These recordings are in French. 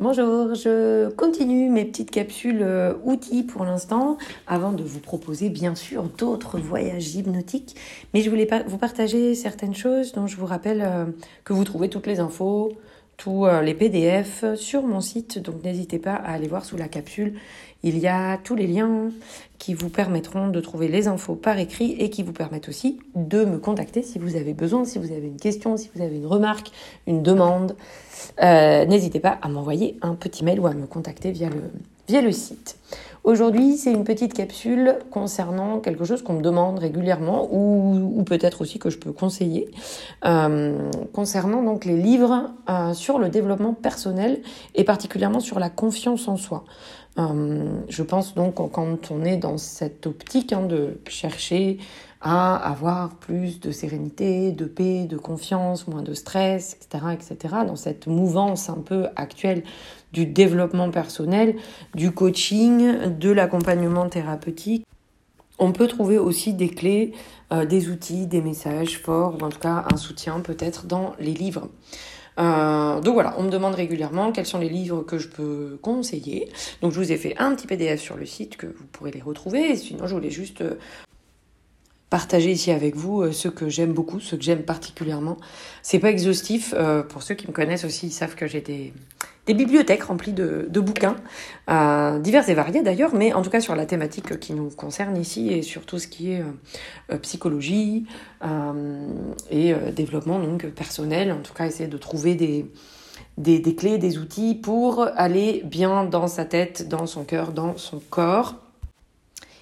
Bonjour, je continue mes petites capsules euh, outils pour l'instant, avant de vous proposer bien sûr d'autres voyages hypnotiques. Mais je voulais vous partager certaines choses dont je vous rappelle euh, que vous trouvez toutes les infos, tous euh, les PDF sur mon site, donc n'hésitez pas à aller voir sous la capsule. Il y a tous les liens qui vous permettront de trouver les infos par écrit et qui vous permettent aussi de me contacter si vous avez besoin, si vous avez une question, si vous avez une remarque, une demande. Euh, n'hésitez pas à m'envoyer un petit mail ou à me contacter via le, site. Aujourd'hui, c'est une petite capsule concernant quelque chose qu'on me demande régulièrement ou, peut-être aussi que je peux conseiller, euh, concernant donc les livres euh, sur le développement personnel et particulièrement sur la confiance en soi. Euh, je pense donc quand on est dans cette optique hein, de chercher à avoir plus de sérénité, de paix, de confiance, moins de stress, etc., etc., dans cette mouvance un peu actuelle du développement personnel, du coaching, de l'accompagnement thérapeutique, on peut trouver aussi des clés, euh, des outils, des messages forts, ou en tout cas un soutien peut-être dans les livres. Euh, donc voilà, on me demande régulièrement quels sont les livres que je peux conseiller. Donc je vous ai fait un petit PDF sur le site que vous pourrez les retrouver. sinon, je voulais juste euh, partager ici avec vous euh, ce que j'aime beaucoup, ce que j'aime particulièrement. C'est pas exhaustif. pour ceux qui me connaissent aussi, ils savent que j'ai des bibliothèques remplies de, bouquins, divers et variés d'ailleurs, mais en tout cas sur la thématique qui nous concerne ici et sur tout ce qui est psychologie et développement donc personnel, en tout cas essayer de trouver des, des, des clés, des outils pour aller bien dans sa tête, dans son cœur, dans son corps.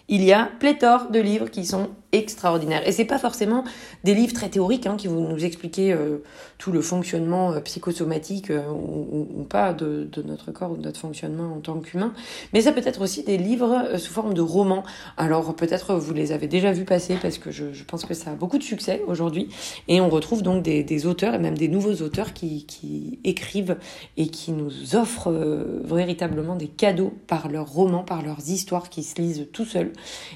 Il y a pléthore de livres qui sont extraordinaire. Et c'est pas forcément des livres très théoriques hein, qui vont nous expliquer euh, tout le fonctionnement euh, psychosomatique euh, ou, pas de, notre corps ou de notre fonctionnement en tant qu'humain, mais ça peut être aussi des livres sous forme de romans. Alors peut-être vous les avez déjà vus passer parce que je, pense que ça a beaucoup de succès aujourd'hui et on retrouve donc des, auteurs et même des nouveaux auteurs qui écrivent et qui nous offrent véritablement des cadeaux par leurs romans, par leurs histoires qui se lisent tout seuls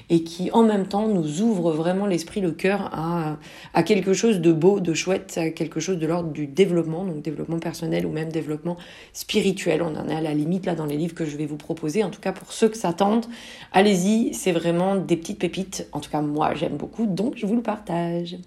et qui en même temps nous ouvrent vraiment l'esprit, le cœur à, à quelque chose de beau, de chouette, quelque chose de l'ordre du développement, donc développement personnel ou même développement spirituel. On en est à la limite là dans les livres que je vais vous proposer. En tout cas, pour ceux que ça tente, allez-y, c'est vraiment des petites pépites. En tout cas, moi, j'aime beaucoup, donc je vous le partage.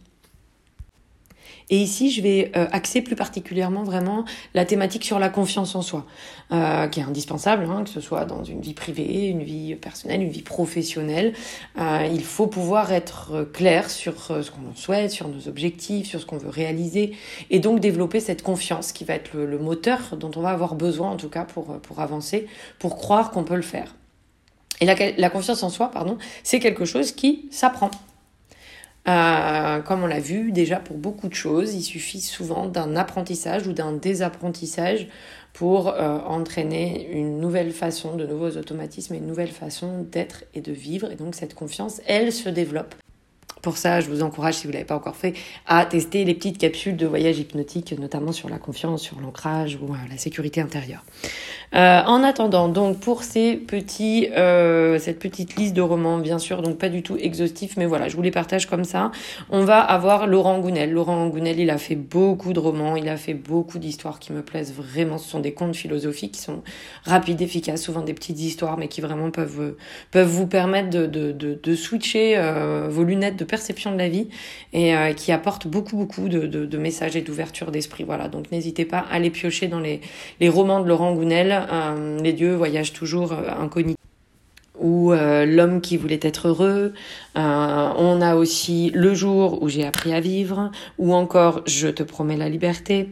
Et ici, je vais euh, axer plus particulièrement vraiment la thématique sur la confiance en soi, euh, qui est indispensable, hein, que ce soit dans une vie privée, une vie personnelle, une vie professionnelle. Euh, il faut pouvoir être clair sur ce qu'on souhaite, sur nos objectifs, sur ce qu'on veut réaliser, et donc développer cette confiance qui va être le, moteur dont on va avoir besoin, en tout cas, pour, pour avancer, pour croire qu'on peut le faire. Et la, la confiance en soi, pardon, c'est quelque chose qui s'apprend. Euh, comme on l'a vu déjà pour beaucoup de choses, il suffit souvent d'un apprentissage ou d'un désapprentissage pour euh, entraîner une nouvelle façon, de nouveaux automatismes une nouvelle façon d'être et de vivre. Et donc cette confiance, elle se développe. Pour ça, je vous encourage, si vous ne l'avez pas encore fait, à tester les petites capsules de voyage hypnotique, notamment sur la confiance, sur l'ancrage ou euh, la sécurité intérieure. Euh, en attendant, donc pour ces petits, euh, cette petite liste de romans, bien sûr, donc pas du tout exhaustif, mais voilà, je vous les partage comme ça. On va avoir Laurent Gounel. Laurent Gounel, il a fait beaucoup de romans, il a fait beaucoup d'histoires qui me plaisent vraiment. Ce sont des contes philosophiques qui sont rapides, efficaces, souvent des petites histoires, mais qui vraiment peuvent peuvent vous permettre de switcher vos lunettes de perception de la vie et euh, qui apportent beaucoup beaucoup de, messages et d'ouverture d'esprit. Voilà, donc n'hésitez pas à les piocher dans les romans de Laurent Gounel. Euh, les dieux voyagent toujours euh, inconnus ou l'homme qui voulait être heureux. on a aussi le jour où j'ai appris à vivre, ou encore je te promets la liberté.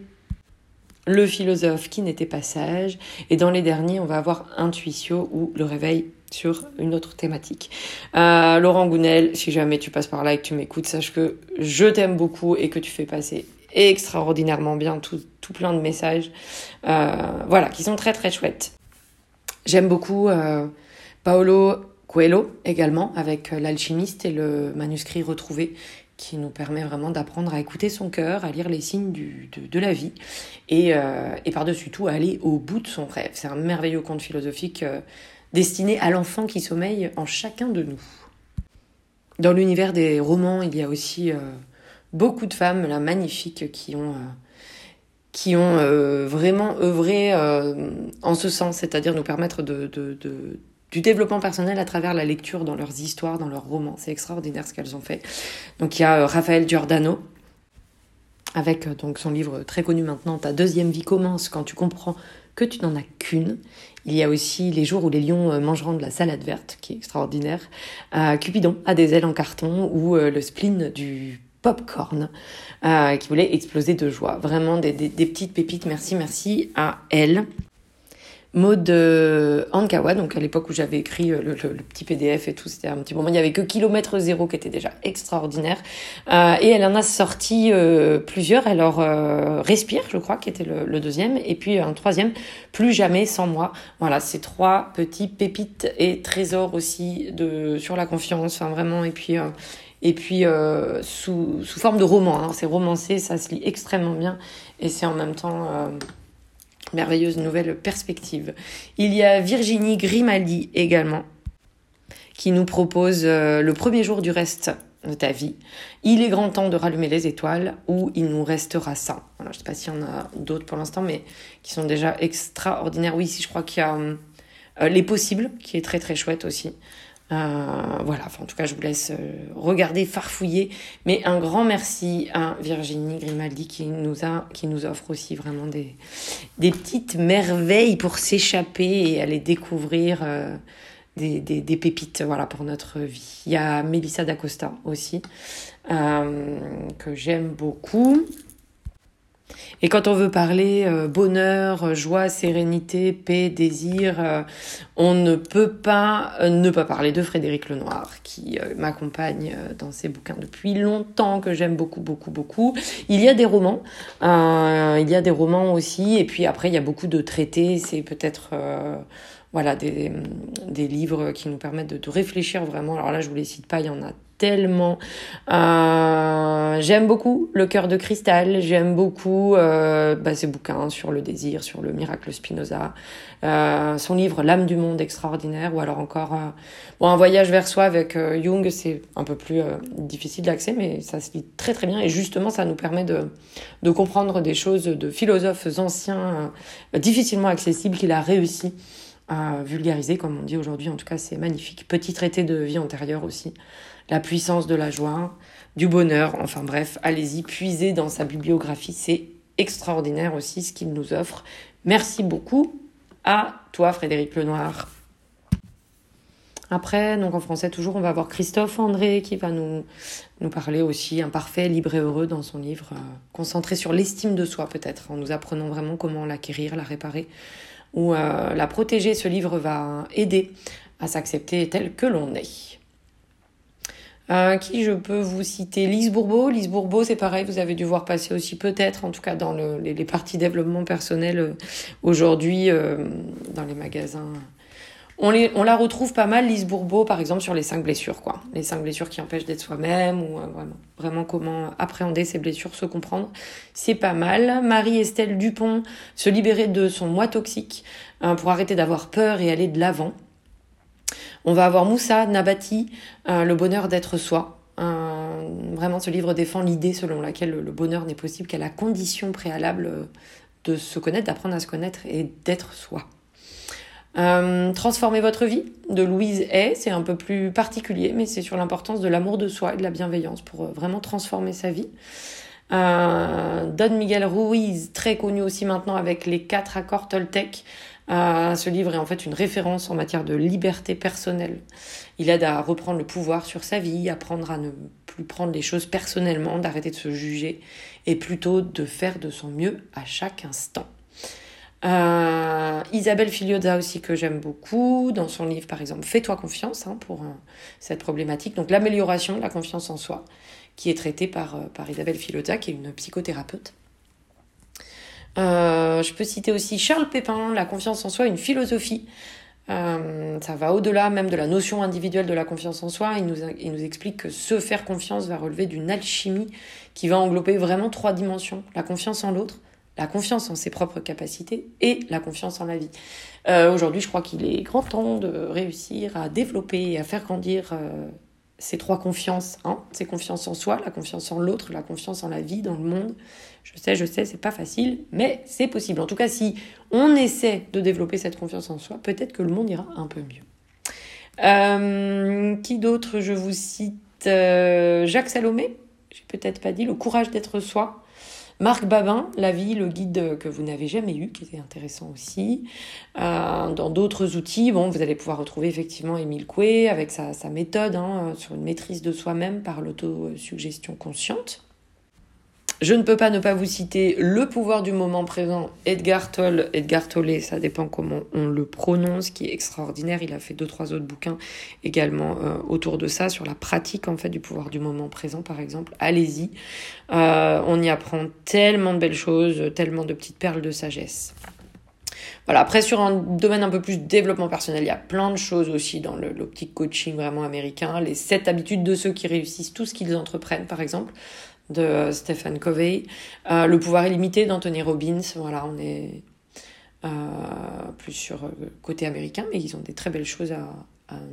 Le philosophe qui n'était pas sage. Et dans les derniers, on va avoir Intuitio ou le réveil sur une autre thématique. Laurent Gounel, si jamais tu passes par là et que tu m'écoutes, sache que je t'aime beaucoup et que tu fais passer extraordinairement bien, tout, tout plein de messages, euh, voilà, qui sont très très chouettes. J'aime beaucoup euh, Paolo Coelho également, avec euh, l'alchimiste et le manuscrit retrouvé, qui nous permet vraiment d'apprendre à écouter son cœur, à lire les signes du, de, de, la vie, et, et par-dessus tout à aller au bout de son rêve. C'est un merveilleux conte philosophique destiné à l'enfant qui sommeille en chacun de nous. Dans l'univers des romans, il y a aussi beaucoup de femmes magnifiques qui ont euh, qui ont vraiment œuvré en ce sens, c'est-à-dire nous permettre de, du développement personnel à travers la lecture dans leurs histoires, dans leurs romans. C'est extraordinaire ce qu'elles ont fait. Donc il y a Raphaël Giordano, avec donc son livre très connu maintenant, Ta deuxième vie commence quand tu comprends que tu n'en as qu'une. Il y a aussi Les jours où les lions euh, mangeront de la salade verte, qui est extraordinaire. Euh, Cupidon a des ailes en carton ou euh, le spleen du popcorn qui voulait exploser de joie. Vraiment des, petites pépites. Merci, merci à elle. Mode Ankawa, donc à l'époque où j'avais écrit euh, le, petit PDF et tout, c'était un petit moment, il n'y avait que Kilomètre Zéro qui était déjà extraordinaire. Euh, et elle en a sorti euh, plusieurs. Alors Respire, je crois, qui était le, deuxième, et puis un troisième, Plus jamais sans moi. Voilà, ces trois petits pépites et trésors aussi de sur la confiance, enfin vraiment, et puis et puis sous, sous forme de roman. Hein. C'est romancé, ça se lit extrêmement bien, et c'est en même temps merveilleuse nouvelle perspective. Il y a Virginie Grimaldi également, qui nous propose euh, le premier jour du reste de ta vie. Il est grand temps de rallumer les étoiles ou il nous restera ça. Je ne sais pas s'il y en a d'autres pour l'instant, mais qui sont déjà extraordinaires. Oui, si je crois qu'il y a euh, Les Possibles, qui est très très chouette aussi. Euh, voilà, enfin, en tout cas, je vous laisse euh, regarder, farfouiller. Mais un grand merci à Virginie Grimaldi qui nous, a, qui nous offre aussi vraiment des, des petites merveilles pour s'échapper et aller découvrir euh, des, des, des, pépites voilà, pour notre vie. Il y a Melissa D'Acosta aussi, que j'aime beaucoup. Et quand on veut parler euh, bonheur, joie, sérénité, paix, désir, euh, on ne peut pas euh, ne pas parler de Frédéric Lenoir, qui m'accompagne dans ses bouquins depuis longtemps, que j'aime beaucoup, beaucoup, beaucoup. Il y a des romans, il y a des romans aussi, et puis après il y a beaucoup de traités. C'est peut-être voilà des, des livres qui nous permettent de, de réfléchir vraiment. Alors là, je vous les cite pas, il y en a tellement. Euh, j'aime beaucoup Le cœur de cristal, j'aime beaucoup euh, bah, ses bouquins sur le désir, sur le miracle Spinoza, euh, son livre L'âme du monde extraordinaire, ou alors encore euh, bon, Un voyage vers soi avec euh, Jung, c'est un peu plus euh, difficile d'accès, mais ça se lit très très bien, et justement ça nous permet de, de comprendre des choses de philosophes anciens difficilement accessibles qu'il a réussi à vulgariser, comme on dit aujourd'hui, en tout cas c'est magnifique. Petit traité de vie antérieure aussi la puissance de la joie, du bonheur, enfin bref, allez-y, puisez dans sa bibliographie, c'est extraordinaire aussi ce qu'il nous offre. Merci beaucoup à toi Frédéric Lenoir. Après, donc en français toujours, on va avoir Christophe André qui va nous, nous parler aussi imparfait, libre et heureux dans son livre, euh, concentré sur l'estime de soi peut-être, en nous apprenant vraiment comment l'acquérir, la réparer ou euh, la protéger. Ce livre va aider à s'accepter tel que l'on est. Euh, qui je peux vous citer? Lise Bourbeau. Lise Bourbeau, c'est pareil, vous avez dû voir passer aussi peut-être, en tout cas dans le, les, parties développement personnel euh, aujourd'hui dans les magasins. On, la retrouve pas mal, Lise Bourbeau, par exemple, sur les cinq blessures, quoi. Les cinq blessures qui empêchent d'être soi-même, ou vraiment, vraiment comment appréhender ces blessures, se comprendre. C'est pas mal. Marie-Estelle Dupont, se libérer de son moi toxique pour arrêter d'avoir peur et aller de l'avant. On va avoir Moussa Nabati, euh, Le bonheur d'être soi. vraiment, ce livre défend l'idée selon laquelle le bonheur n'est possible qu'à la condition préalable euh, de se connaître, d'apprendre à se connaître et d'être soi. Euh, transformer votre vie de Louise Hay, c'est un peu plus particulier, mais c'est sur l'importance de l'amour de soi et de la bienveillance pour vraiment transformer sa vie. Don Miguel Ruiz, très connu aussi maintenant avec les quatre accords Toltec, euh, ce livre est en fait une référence en matière de liberté personnelle. Il aide à reprendre le pouvoir sur sa vie, apprendre à ne plus prendre les choses personnellement, d'arrêter de se juger et plutôt de faire de son mieux à chaque instant. Euh, Isabelle Filioda aussi que j'aime beaucoup dans son livre par exemple Fais-toi confiance hein, pour euh, cette problématique donc l'amélioration de la confiance en soi qui est traitée par, euh, Isabelle Filioda qui est une psychothérapeute je peux citer aussi Charles Pépin, La confiance en soi, une philosophie. Ça va au-delà même de la notion individuelle de la confiance en soi. Il nous, il nous explique que se faire confiance va relever d'une alchimie qui va englober vraiment trois dimensions. La confiance en l'autre, la confiance en ses propres capacités et la confiance en la vie. Euh, Aujourd'hui, je crois qu'il est grand temps de réussir à développer et à faire grandir ces trois confiances. Hein c'est confiance en soi, la confiance en l'autre, la confiance en la vie, dans le monde. Je sais, je sais, c'est pas facile, mais c'est possible. En tout cas, si on essaie de développer cette confiance en soi, peut-être que le monde ira un peu mieux. Euh, qui d'autre Je vous cite? Euh, Jacques Salomé. J'ai peut-être pas dit le courage d'être soi. Marc Babin, La vie, le guide que vous n'avez jamais eu, qui était intéressant aussi. Euh, dans d'autres outils, bon, vous allez pouvoir retrouver effectivement Émile Coué avec sa, méthode hein, sur une maîtrise de soi-même par l'autosuggestion consciente. Je ne peux pas ne pas vous citer Le pouvoir du moment présent, Edgar Tolle, Edgar Tolle, ça dépend comment on le prononce, qui est extraordinaire. Il a fait deux, trois autres bouquins également euh, autour de ça, sur la pratique en fait du pouvoir du moment présent, par exemple. Allez-y. Euh, on y apprend tellement de belles choses, tellement de petites perles de sagesse. Voilà, après sur un domaine un peu plus développement personnel, il y a plein de choses aussi dans l'optique coaching vraiment américain, les sept habitudes de ceux qui réussissent tout ce qu'ils entreprennent par exemple de Stephen Covey, euh, Le pouvoir illimité d'Anthony Robbins. Voilà, on est euh, plus sur le euh, côté américain, mais ils ont des très belles choses à,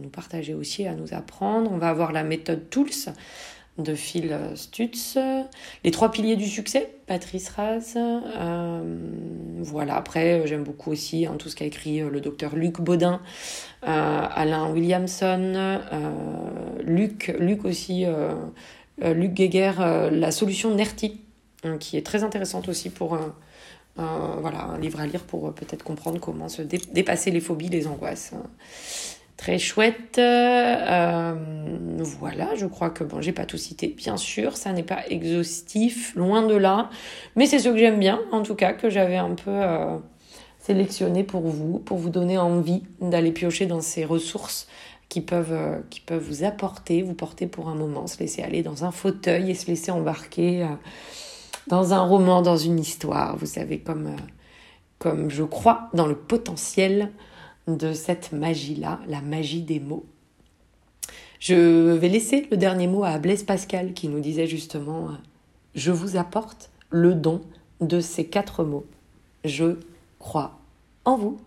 nous partager aussi, à nous apprendre. On va avoir la méthode Tools de Phil Stutz, Les trois piliers du succès, Patrice Raz. voilà, après, j'aime beaucoup aussi hein, tout ce qu'a écrit le docteur Luc Baudin, Alain Williamson, Luc, Luc aussi euh, Luc Geiger, euh, La solution NERTI, hein, qui est très intéressante aussi pour un livre à lire pour euh, peut-être comprendre comment se dépasser les phobies, les angoisses. Très chouette. voilà, je crois que bon, j'ai pas tout cité, bien sûr, ça n'est pas exhaustif, loin de là, mais c'est ce que j'aime bien, en tout cas, que j'avais un peu sélectionné pour vous, pour vous donner envie d'aller piocher dans ces ressources qui peuvent, euh, qui peuvent vous apporter, vous porter pour un moment, se laisser aller dans un fauteuil et se laisser embarquer euh, dans un roman, dans une histoire. Vous savez, comme, euh, comme je crois dans le potentiel de cette magie-là, la magie des mots. Je vais laisser le dernier mot à Blaise Pascal qui nous disait justement Je vous apporte le don de ces quatre mots. Je crois en vous.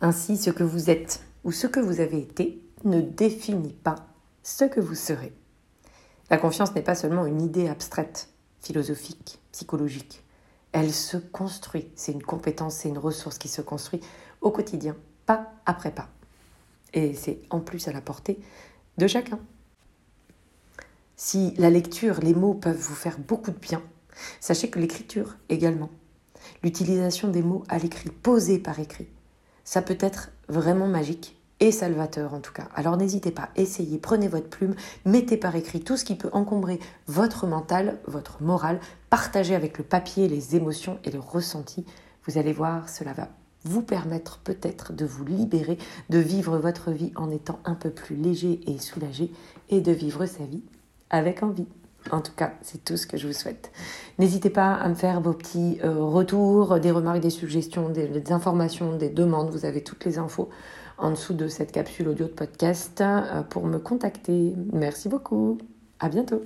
Ainsi, ce que vous êtes ou ce que vous avez été ne définit pas ce que vous serez. La confiance n'est pas seulement une idée abstraite, philosophique, psychologique. Elle se construit. C'est une compétence, c'est une ressource qui se construit au quotidien, pas après pas. Et c'est en plus à la portée de chacun. Si la lecture, les mots peuvent vous faire beaucoup de bien, sachez que l'écriture également, l'utilisation des mots à l'écrit, posés par écrit, ça peut être vraiment magique et salvateur en tout cas. Alors n'hésitez pas, essayez, prenez votre plume, mettez par écrit tout ce qui peut encombrer votre mental, votre morale, partagez avec le papier les émotions et le ressenti. Vous allez voir, cela va vous permettre peut-être de vous libérer, de vivre votre vie en étant un peu plus léger et soulagé et de vivre sa vie avec envie. En tout cas, c'est tout ce que je vous souhaite. N'hésitez pas à me faire vos petits euh, retours, des remarques, des suggestions, des informations, des demandes. Vous avez toutes les infos en dessous de cette capsule audio de podcast euh, pour me contacter. Merci beaucoup. À bientôt.